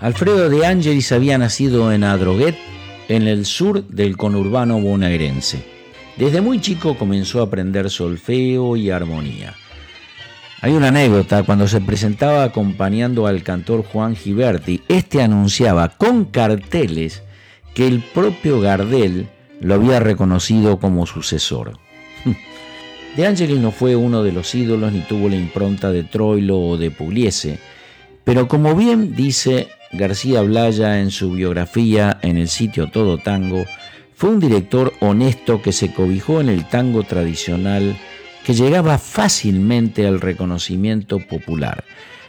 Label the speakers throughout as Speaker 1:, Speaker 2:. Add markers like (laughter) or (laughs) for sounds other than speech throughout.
Speaker 1: Alfredo de Angelis había nacido en Adroguet, en el sur del conurbano bonaerense. Desde muy chico comenzó a aprender solfeo y armonía. Hay una anécdota, cuando se presentaba acompañando al cantor Juan Giberti, este anunciaba con carteles que el propio Gardel lo había reconocido como sucesor. (laughs) De Angelis no fue uno de los ídolos ni tuvo la impronta de Troilo o de Pugliese, pero como bien dice García Blaya en su biografía en el sitio Todo Tango, fue un director honesto que se cobijó en el tango tradicional que llegaba fácilmente al reconocimiento popular.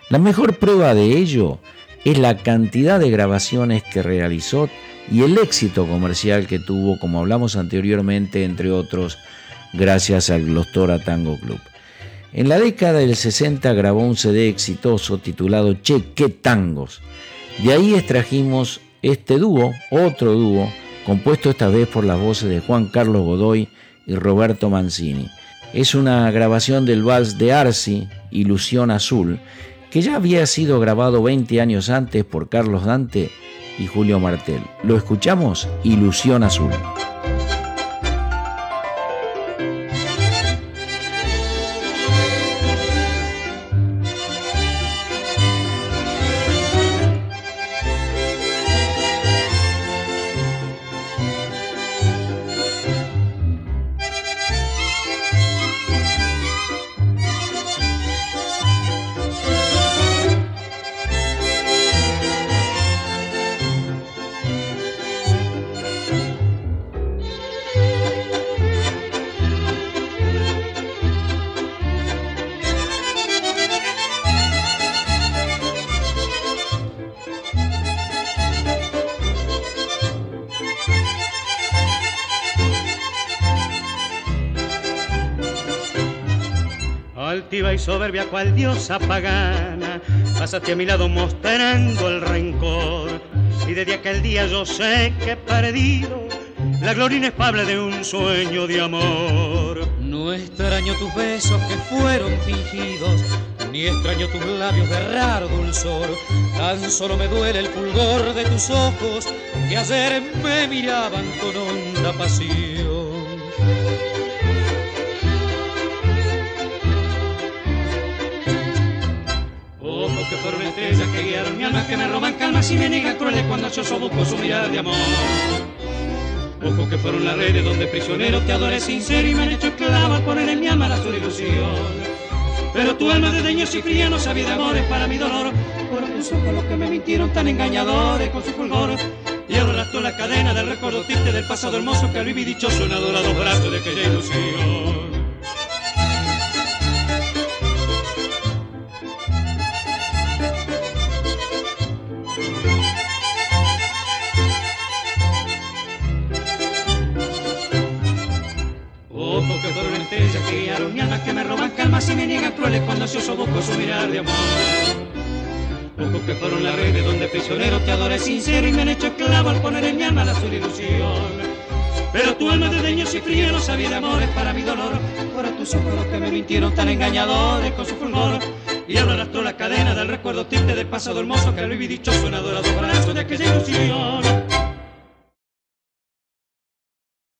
Speaker 1: La mejor prueba de ello es la cantidad de grabaciones que realizó y el éxito comercial que tuvo, como hablamos anteriormente, entre otros, gracias al Glostora Tango Club. En la década del 60 grabó un CD exitoso titulado Che, qué tangos. De ahí extrajimos este dúo, otro dúo, compuesto esta vez por las voces de Juan Carlos Godoy y Roberto Mancini. Es una grabación del vals de Arsi, Ilusión Azul, que ya había sido grabado 20 años antes por Carlos Dante y Julio Martel. Lo escuchamos, Ilusión Azul.
Speaker 2: Soberbia cual diosa pagana, pasaste a mi lado mostrando el rencor. Y desde aquel día yo sé que he perdido la gloria inefable de un sueño de amor.
Speaker 3: No extraño tus besos que fueron fingidos, ni extraño tus labios de raro dulzor. Tan solo me duele el fulgor de tus ojos que ayer me miraban con honda pasión. Que guiaron mi alma, que me roban calma y me niegan crueles cuando yo busco su mirada de amor. Ojos que fueron las redes donde prisionero te adoré sincero y me han hecho esclavo al poner en mi alma la su ilusión. Pero tu alma de deños y fría no sabía de amores para mi dolor. Por tus ojos los que me mintieron tan engañadores con su fulgor. Y arrastró la cadena del recuerdo triste del pasado hermoso que al vivir dichoso en adorados brazos de aquella ilusión. Que me roban calma y me niegan crueles cuando ansioso busco su mirar de amor. Ojos que fueron la red de donde prisionero te adoré sincero y me han hecho esclavo al poner en mi alma la azul ilusión. Pero tu alma de deños y frío no sabía de amores para mi dolor. Ahora tus ojos los que me mintieron tan engañadores con su fulgor. Y ahora arrastró la cadena del recuerdo triste del pasado hermoso que al vivir dichoso en adorado brazo de aquella ilusión.